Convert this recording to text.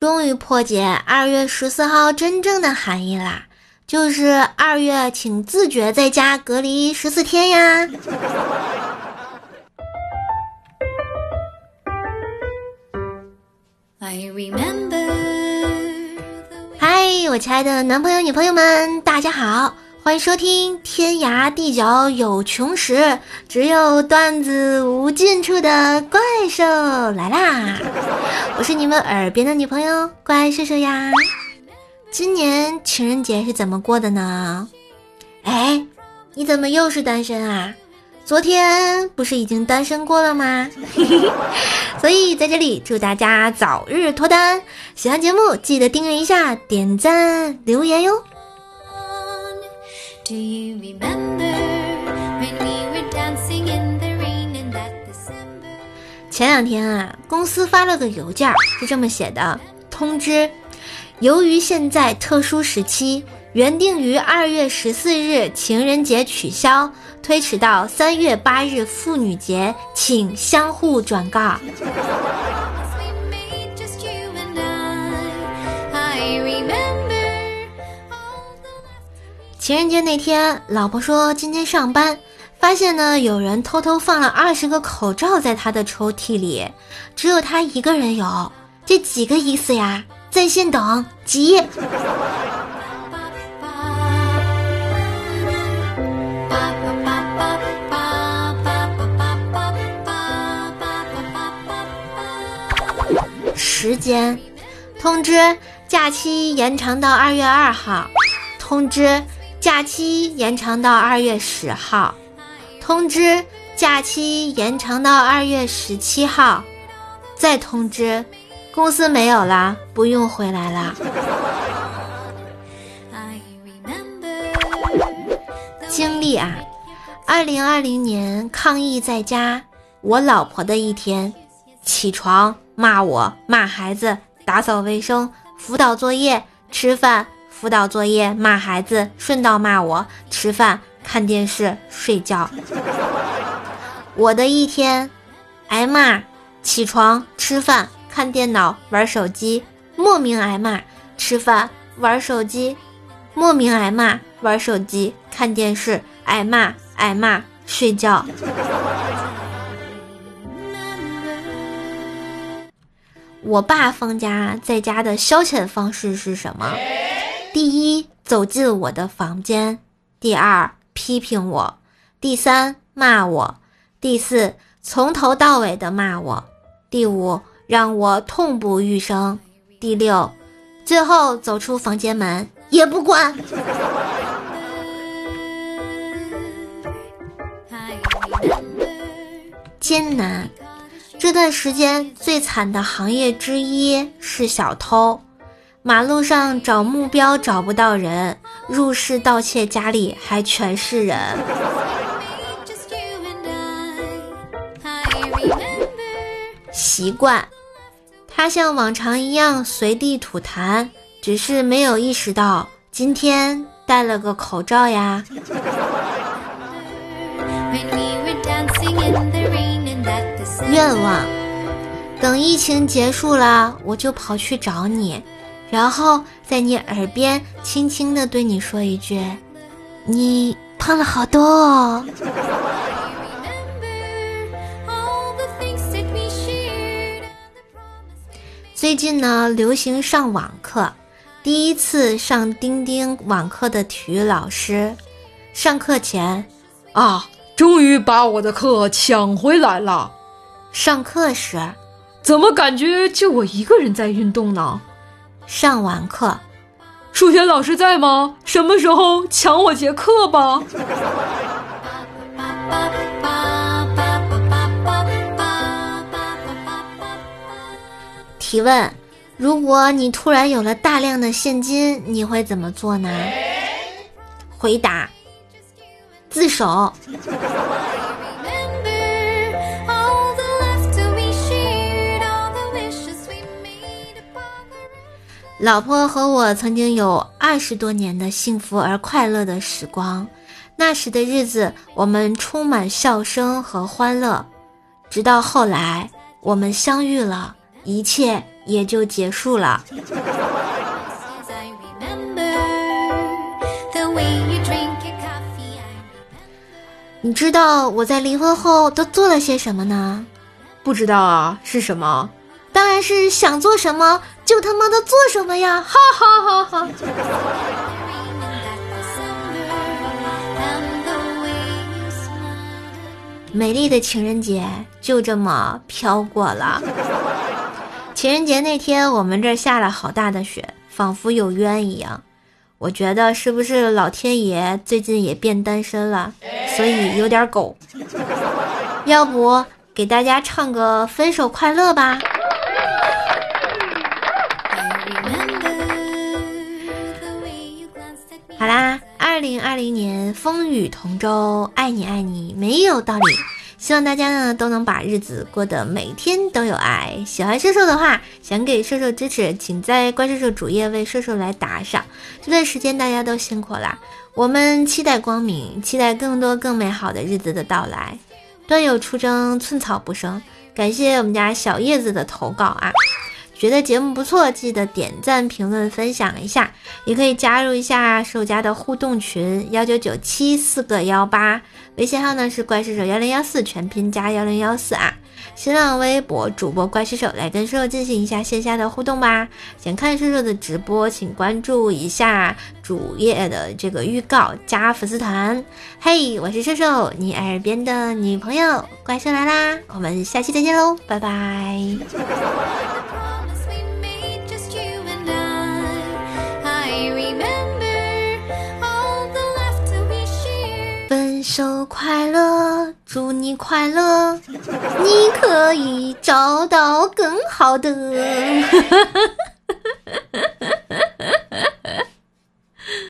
终于破解二月十四号真正的含义啦，就是二月请自觉在家隔离十四天呀。嗨，我亲爱的男朋友、女朋友们，大家好，欢迎收听天涯地角有穷时，只有段子无尽处的怪兽来啦！我是你们耳边的女朋友怪兽兽呀。今年情人节是怎么过的呢？哎，你怎么又是单身啊？昨天不是已经单身过了吗？所以在这里祝大家早日脱单。喜欢节目记得订阅一下、点赞、留言哟。前两天啊，公司发了个邮件，是这么写的：通知，由于现在特殊时期。原定于二月十四日情人节取消，推迟到三月八日妇女节，请相互转告。情人节那天，老婆说今天上班，发现呢有人偷偷放了二十个口罩在她的抽屉里，只有她一个人有，这几个意思呀？在线等，急。时间通知：假期延长到二月二号。通知：假期延长到二月十号。通知：假期延长到二月十七号。再通知：公司没有了，不用回来了。经历啊，二零二零年抗疫在家，我老婆的一天，起床。骂我，骂孩子，打扫卫生，辅导作业，吃饭，辅导作业，骂孩子，顺道骂我，吃饭，看电视，睡觉。我的一天，挨骂，起床，吃饭，看电脑，玩手机，莫名挨骂，吃饭，玩手机，莫名挨骂，玩手机，看电视，挨骂，挨骂，睡觉。我爸放假在家的消遣方式是什么？第一，走进我的房间；第二，批评我；第三，骂我；第四，从头到尾的骂我；第五，让我痛不欲生；第六，最后走出房间门也不管。艰难。这段时间最惨的行业之一是小偷，马路上找目标找不到人，入室盗窃家里还全是人。习惯，他像往常一样随地吐痰，只是没有意识到今天戴了个口罩呀。愿望，等疫情结束了，我就跑去找你，然后在你耳边轻轻的对你说一句：“你胖了好多哦。”最近呢，流行上网课，第一次上钉钉网课的体育老师，上课前，啊，终于把我的课抢回来了。上课时，怎么感觉就我一个人在运动呢？上完课，数学老师在吗？什么时候抢我节课吧？提问：如果你突然有了大量的现金，你会怎么做呢？回答：自首。老婆和我曾经有二十多年的幸福而快乐的时光，那时的日子我们充满笑声和欢乐。直到后来我们相遇了，一切也就结束了。你知道我在离婚后都做了些什么呢？不知道啊，是什么？当然是想做什么就他妈的做什么呀！哈哈哈哈。美丽的情人节就这么飘过了。情人节那天，我们这儿下了好大的雪，仿佛有冤一样。我觉得是不是老天爷最近也变单身了，所以有点狗。要不给大家唱个分手快乐吧。二零年风雨同舟，爱你爱你没有道理。希望大家呢都能把日子过得每天都有爱。喜欢瘦瘦的话，想给瘦瘦支持，请在怪兽兽主页为瘦瘦来打赏。这段时间大家都辛苦啦，我们期待光明，期待更多更美好的日子的到来。端有出征，寸草不生。感谢我们家小叶子的投稿啊。觉得节目不错，记得点赞、评论、分享一下，也可以加入一下兽家的互动群幺九九七四个幺八，微信号呢是怪兽手幺零幺四全拼加幺零幺四啊。新浪微博主播怪兽手来跟兽兽进行一下线下的互动吧。想看兽兽的直播，请关注一下主页的这个预告，加粉丝团。嘿，我是兽兽，你耳边的女朋友，怪兽来啦！我们下期再见喽，拜拜。分手快乐，祝你快乐，你可以找到更好的。